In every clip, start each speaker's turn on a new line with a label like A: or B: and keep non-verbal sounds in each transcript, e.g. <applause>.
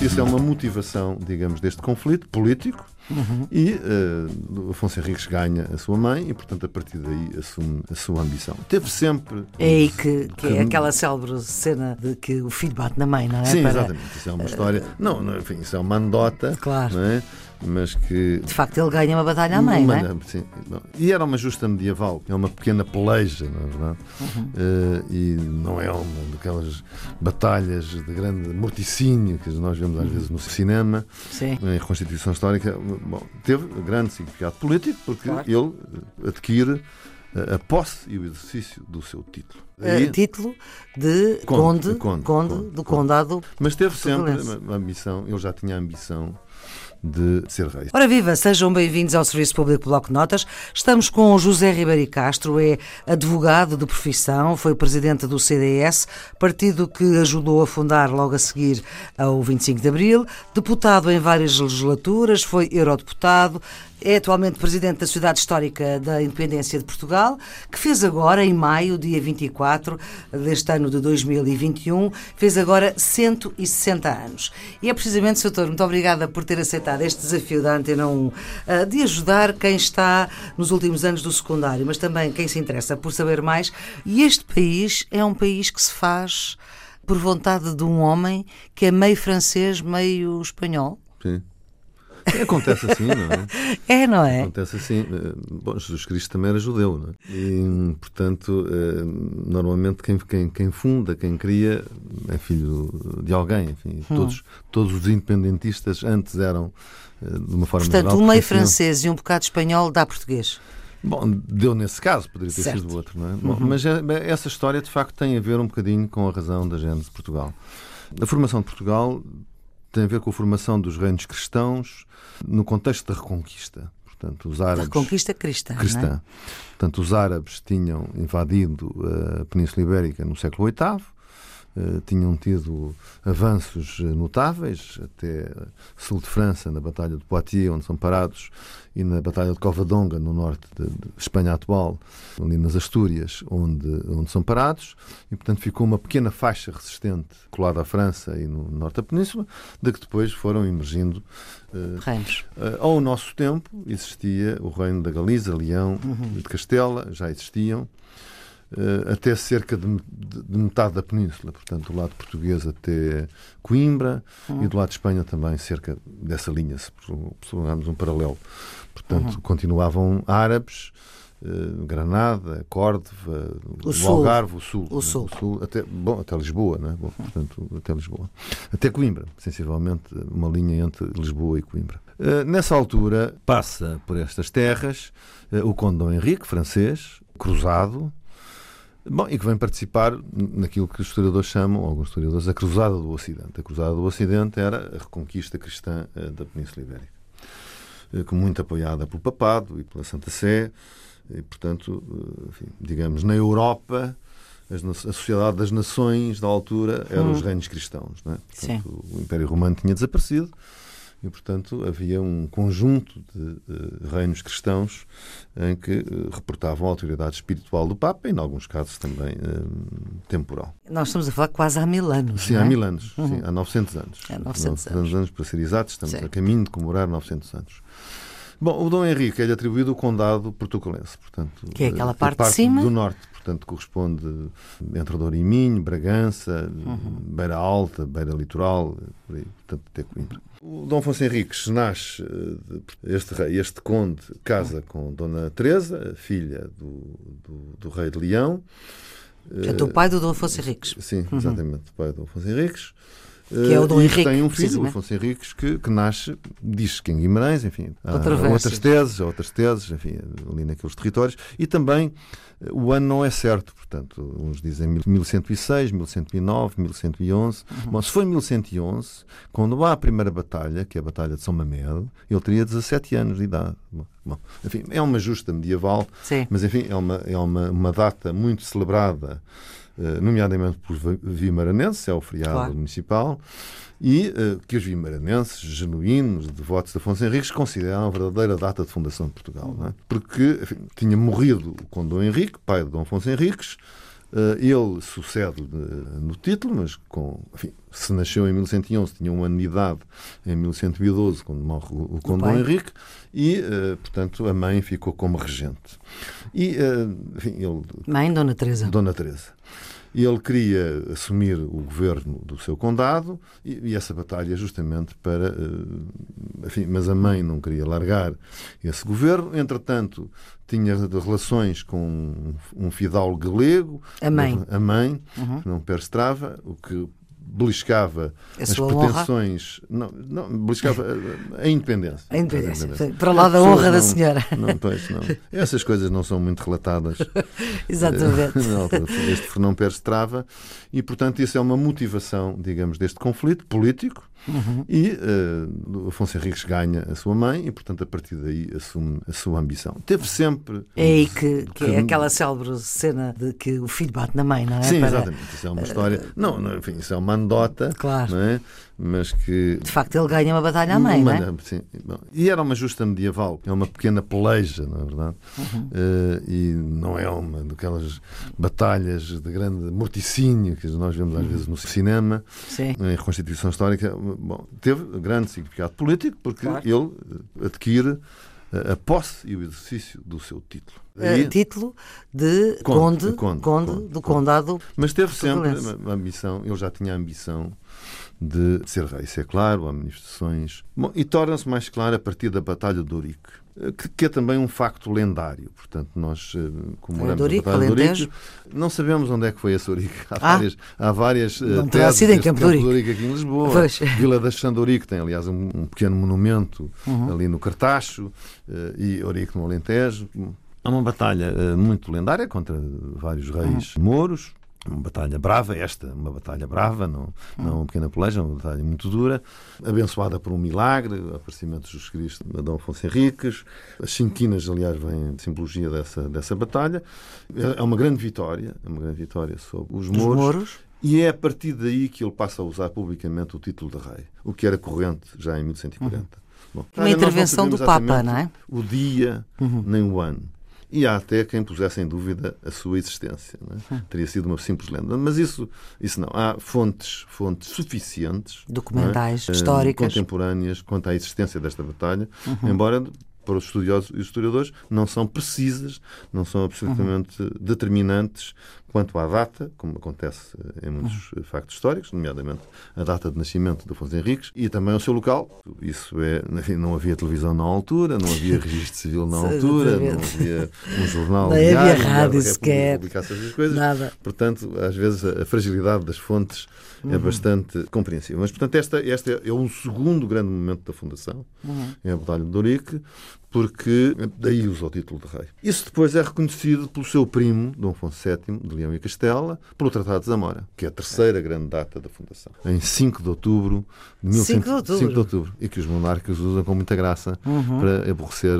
A: Isso é uma motivação, digamos, deste conflito político uhum. e uh, Afonso Henriques ganha a sua mãe e, portanto, a partir daí assume a sua ambição. Teve sempre.
B: É aí que, que, é aquela célebre cena de que o filho bate na mãe, não é?
A: Sim, Para... exatamente. Isso é uma história. Uh... Não, não, enfim, isso é uma anedota. Claro. Não é? Mas que.
B: De facto, ele ganha uma batalha à mãe, uma, não é?
A: Sim. E era uma justa medieval, é uma pequena peleja, não é verdade? Uhum. Uh, e não é uma daquelas batalhas de grande morticínio que nós vemos às uhum. vezes no cinema, sim. em reconstituição histórica. Bom, teve grande significado político, porque claro. ele adquire a posse e o exercício do seu título.
B: Aí, título de conde, conde, conde, conde do condado.
A: Mas teve sempre a ambição, ele já tinha a ambição de ser rei.
B: Ora viva, sejam bem-vindos ao Serviço Público Bloco de Notas. Estamos com José Ribeiro Castro, é advogado de profissão, foi presidente do CDS, partido que ajudou a fundar logo a seguir ao 25 de Abril, deputado em várias legislaturas, foi eurodeputado, é atualmente presidente da Sociedade Histórica da Independência de Portugal, que fez agora, em maio, dia 24 deste ano de 2021, fez agora 160 anos. E é precisamente, Sr. Doutor, muito obrigada por ter aceitado este desafio da Antena 1 eh, de ajudar quem está nos últimos anos do secundário, mas também quem se interessa por saber mais. E este país é um país que se faz por vontade de um homem que é meio francês, meio espanhol.
A: Sim. Acontece assim, não é? <laughs>
B: É, não é?
A: Acontece assim. Eh, bom, Jesus Cristo também era judeu, não é? E, portanto, eh, normalmente quem, quem, quem funda, quem cria, é filho de alguém. Enfim, hum. todos, todos os independentistas antes eram, eh, de uma forma
B: Portanto,
A: geral,
B: um meio francês e um bocado espanhol dá português.
A: Bom, deu nesse caso, poderia ter certo. sido outro, não é? Bom, uhum. Mas essa história, de facto, tem a ver um bocadinho com a razão da gênese de Portugal. A formação de Portugal tem a ver com a formação dos reinos cristãos no contexto da Reconquista. Portanto, os árabes,
B: Reconquista cristã.
A: É? cristã. É? Portanto, os árabes tinham invadido a Península Ibérica no século VIII, eh, tinham tido avanços notáveis, até sul de França, na Batalha de Poitiers, onde são parados, e na Batalha de Covadonga, no norte de, de Espanha atual, ali nas Astúrias, onde, onde são parados, e portanto ficou uma pequena faixa resistente colada à França e no norte da Península, de que depois foram emergindo
B: uh, reinos.
A: Uh, ao nosso tempo existia o reino da Galiza, Leão, uhum. de Castela, já existiam, até cerca de, de, de, metade da península, portanto, do lado português até Coimbra uhum. e do lado de Espanha também cerca dessa linha, se prolongarmos um paralelo. Portanto, uhum. continuavam árabes, uh, Granada, Córdoba, o, o Algarve, o Sul.
B: O né? Sul.
A: O sul até, bom, até Lisboa, né? bom, portanto, até Lisboa. Até Coimbra, sensivelmente, uma linha entre Lisboa e Coimbra. Uh, nessa altura, passa por estas terras o Conde Dom Henrique, francês, cruzado, Bom, e que vem participar naquilo que os historiadores chamam, alguns historiadores, a Cruzada do Ocidente. A Cruzada do Ocidente era a reconquista cristã uh, da Península Ibérica, uh, muito apoiada pelo Papado e pela Santa Sé, e, portanto, uh, enfim, digamos, na Europa, a sociedade das nações da altura eram hum. os reinos cristãos. Não é? Portanto, o Império Romano tinha desaparecido e, portanto, havia um conjunto de uh, reinos cristãos em que uh, reportavam a autoridade espiritual do Papa e, em alguns casos, também uh, temporal.
B: Nós estamos a falar quase há mil anos.
A: Sim,
B: é?
A: há mil anos. Uhum. Sim, há 900 anos.
B: É 900, 900 anos.
A: anos. para ser exatos, estamos sim. a caminho de comemorar 900 anos. Bom, o Dom Henrique é-lhe atribuído o condado portucalense, portanto,
B: que é aquela parte, parte de cima
A: do norte, portanto corresponde entre Douro e Minho, Bragança, uhum. Beira Alta, Beira Litoral, por aí, portanto até Coimbra. O Dom Afonso Henriques nasce, eh, este rei, este conde, casa com Dona Teresa, filha do, do, do rei de Leão.
B: Portanto, o pai do Dom Afonso Henriques.
A: Sim, uhum. exatamente, uhum. o pai do Dom Afonso Henriques.
B: Que é o Dom
A: e
B: Henrique.
A: tem um filho, o Afonso Henriques, que, que nasce, diz que em Guimarães, enfim. Há, outras teses, outras teses, enfim, ali naqueles territórios. E também o ano não é certo, portanto, uns dizem 1106, 1109, 1111. Uhum. Bom, se foi 1111, quando há a primeira batalha, que é a Batalha de São Mamed, ele teria 17 anos de idade. Bom, enfim, é uma justa medieval,
B: Sim.
A: mas enfim, é uma, é uma, uma data muito celebrada, eh, nomeadamente por vimaranenses, é o feriado claro. municipal, e uh, que os vimaranenses, genuínos, devotos de Afonso Henriques, consideram a verdadeira data de fundação de Portugal. É? Porque enfim, tinha morrido com Dom Henrique, pai de Dom Afonso Henriques, ele sucede uh, no título, mas com, enfim, se nasceu em 1111, tinha um ano de idade em 1112, quando morre o, Conde Dom Henrique, e, uh, portanto, a mãe ficou como regente. E, enfim, ele,
B: mãe, Dona Teresa.
A: Dona Teresa. E ele queria assumir o governo do seu condado e, e essa batalha justamente para. Enfim, mas a mãe não queria largar esse governo. Entretanto, tinha relações com um fidalgo galego,
B: a mãe,
A: a mãe, uhum. não perstrava, o que beliscava as pretensões, não, não, beliscava a, a independência.
B: A independência, a independência. para lá da honra não, da senhora.
A: Não, pois, não. Essas coisas não são muito relatadas. <laughs>
B: Exatamente. <laughs>
A: este Fernão Pérez Trava e, portanto, isso é uma motivação, digamos, deste conflito político Uhum. E uh, Afonso Henriques ganha a sua mãe e, portanto, a partir daí assume a sua ambição. Teve sempre.
B: É aí que, que, que é aquela célebre cena de que o filho bate na mãe, não é?
A: Sim, Para... exatamente. Isso é uma história. Uh, não, não, enfim, isso é uma anedota.
B: Claro.
A: Não é? mas que.
B: De facto, ele ganha uma batalha à mãe, uma, não é?
A: Sim. Bom, e era uma justa medieval, é uma pequena peleja, na é verdade. Uhum. Uh, e não é uma daquelas batalhas de grande morticínio que nós vemos às uhum. vezes no cinema,
B: sim.
A: em reconstituição histórica. Bom, teve grande significado político porque claro. ele adquire a posse e o exercício do seu título.
B: Aí, título de conde, conde, conde, conde do condado.
A: Mas teve sempre uma ambição, ele já tinha a ambição de ser rei. Isso é claro, há manifestações. Bom, e torna-se mais claro a partir da Batalha de Ourique, que, que, é também um facto lendário. Portanto, nós uh, comemoramos
B: é
A: a Batalha de Ourique. Não sabemos onde é que foi esse Ourique. Há
B: ah,
A: várias, há várias
B: não uh, sido em Campo de
A: Ourique aqui em Lisboa. Pois. Vila da Xandorique tem, aliás, um, um pequeno monumento uhum. ali no Cartacho uh, e Ourique no Alentejo. Há uma batalha muito lendária contra vários reis uhum. mouros, uma batalha brava, esta, uma batalha brava, não, não uma pequena peleja, uma batalha muito dura, abençoada por um milagre, o aparecimento de Jesus Cristo de Dom Afonso Henriques. As cinquinas, aliás, vêm de simbologia dessa, dessa batalha. É uma grande vitória, é uma grande vitória sobre os mouros.
B: mouros.
A: E é a partir daí que ele passa a usar publicamente o título de rei, o que era corrente já em 1140. Uhum.
B: Bom, uma intervenção do Papa, não é?
A: O dia, uhum. nem o ano e há até quem pusesse em dúvida a sua existência. É? Teria sido uma simples lenda. Mas isso, isso não. Há fontes, fontes suficientes,
B: é? documentais, é? históricas,
A: contemporâneas quanto à existência desta batalha, uhum. embora para os estudiosos e historiadores não são precisas, não são absolutamente uhum. determinantes quanto à data, como acontece em muitos uhum. factos históricos, nomeadamente a data de nascimento de Afonso Henriques, e também o seu local. Isso é, enfim, <laughs> não havia televisão na altura, não havia <laughs> registro civil na altura, não havia um jornal <laughs>
B: não
A: diário,
B: havia rádio sequer,
A: essas coisas.
B: Nada.
A: Portanto, às vezes a fragilidade das fontes é uhum. é bastante compreensível. Mas, portanto, esta, esta é um segundo grande momento da fundação, uhum. é a Batalha de Ourique, porque daí usa o título de rei. Isso depois é reconhecido pelo seu primo, Dom Afonso VII, de Leão e Castela, pelo Tratado de Zamora, que é a terceira grande data da fundação, em 5 de outubro de
B: 5 de outubro.
A: 5 de outubro. E que os monarcas usam com muita graça
B: uhum.
A: para aborrecer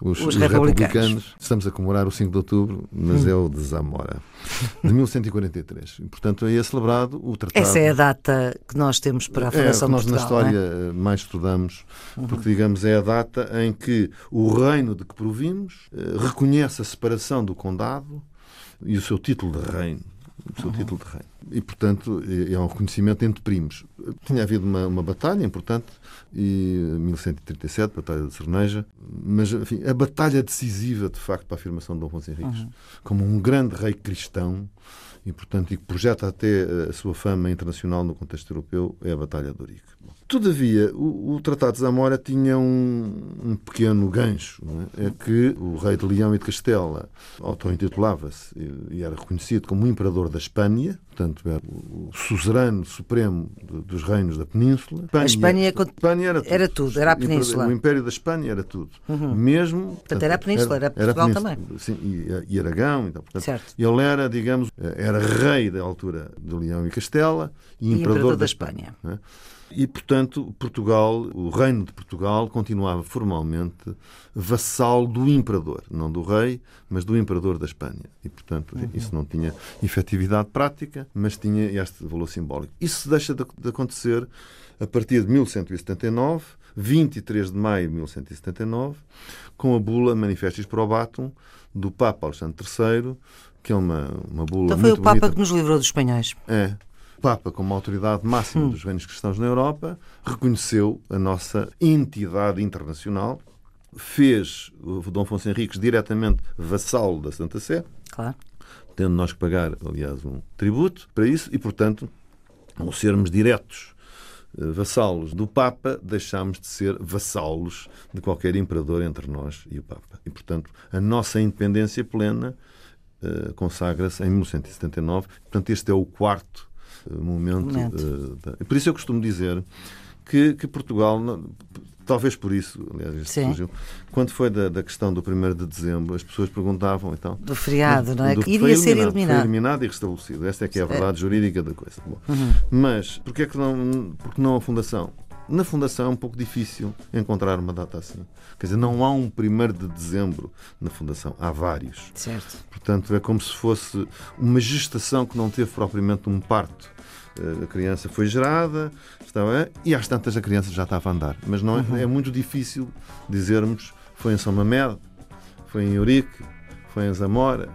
A: os,
B: os,
A: os
B: republicanos.
A: republicanos. Estamos a comemorar o 5 de outubro, mas uhum. é o de Zamora, <laughs> de 1143. E, portanto, aí é celebrado o Tratado.
B: Essa é a data que nós temos para a é, fundação
A: é,
B: nós
A: na história
B: é?
A: mais estudamos, uhum. porque, digamos, é a data em que o reino de que provimos eh, reconhece a separação do condado e o seu título de reino. O seu uhum. título de reino. E, portanto, é, é um reconhecimento entre primos. Tinha havido uma, uma batalha importante, e 1137, Batalha de Cerneja, mas, enfim, a batalha decisiva, de facto, para a afirmação de Dom Afonso Henriques, uhum. como um grande rei cristão, e, portanto, e que projeta até a sua fama internacional no contexto europeu, é a Batalha de Ourique. Todavia, o, o, Tratado de Zamora tinha um, um pequeno gancho, é? é? que o rei de Leão e de Castela auto-intitulava-se e era reconhecido como imperador da Espanha, portanto era o suzerano supremo dos reinos da Península.
B: Espanha, a Espanha,
A: Espanha era, tudo.
B: era tudo, era a Península.
A: O Império da Espanha era tudo. Uhum. Mesmo...
B: Portanto, era a Península, era, Portugal
A: era
B: também.
A: Sim, e, e Aragão. Então, portanto,
B: certo.
A: Ele era, digamos, era rei da altura de Leão e Castela e, e imperador, imperador, da, da Espanha. Espanha. É? E, portanto, Portugal, o reino de Portugal, continuava formalmente vassal do imperador, não do rei, mas do imperador da Espanha. E, portanto, uhum. isso não tinha efetividade prática, mas tinha este valor simbólico. Isso deixa de, de acontecer a partir de 1179, 23 de maio de 1179, com a bula Manifestis Probatum do Papa Alexandre III, que é uma, uma bula
B: então foi
A: o
B: Papa
A: bonita.
B: que nos livrou dos espanhóis.
A: É, Papa, como autoridade máxima hum. dos reinos cristãos na Europa, reconheceu a nossa entidade internacional, fez o Dom Afonso Henriques diretamente vassalo da Santa Sé,
B: claro.
A: tendo nós que pagar, aliás, um tributo para isso, e, portanto, ao sermos diretos eh, vassalos do Papa, deixámos de ser vassalos de qualquer imperador entre nós e o Papa. E, portanto, a nossa independência plena uh, consagra-se em 1179. Portanto, este é o quarto momento. momento. Uh, por isso eu costumo dizer que, que Portugal, talvez por isso, aliás, surgiu, quando foi da, da, questão do 1 de dezembro, as pessoas perguntavam então.
B: Do feriado, não é? Que iria ser eliminado.
A: Foi eliminado e restabelecido. Esta é que é a verdade é. jurídica da coisa. Uhum. Mas porquê é que não, porque não a Fundação? Na Fundação é um pouco difícil encontrar uma data assim. Quer dizer, não há um 1 de dezembro na Fundação, há vários.
B: Certo.
A: Portanto, é como se fosse uma gestação que não teve propriamente um parto. Eh, a criança foi gerada, estava, e às tantas a criança já estava a andar. Mas não é, uhum. é muito difícil dizermos foi em São Mamed, foi em Eurique, foi em Zamora,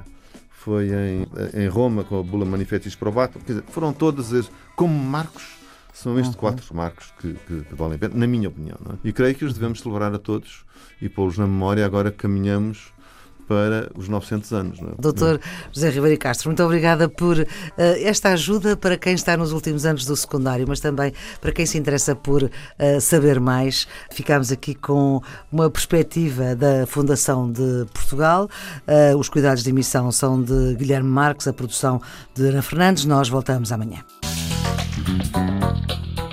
A: foi em, em Roma com a Bula Manifestis Probatum. Quer dizer, foram todas as, como marcos são estes uhum. quatro marcos que, que, que, valem a pena, na minha opinião. É? E creio que os devemos celebrar a todos e pô-los na memória agora que caminhamos para os 900 anos. Não é?
B: Doutor José Ribeiro Castro, muito obrigada por uh, esta ajuda para quem está nos últimos anos do secundário, mas também para quem se interessa por uh, saber mais. Ficamos aqui com uma perspectiva da Fundação de Portugal. Uh, os cuidados de emissão são de Guilherme Marques, a produção de Ana Fernandes. Nós voltamos amanhã. Thank you.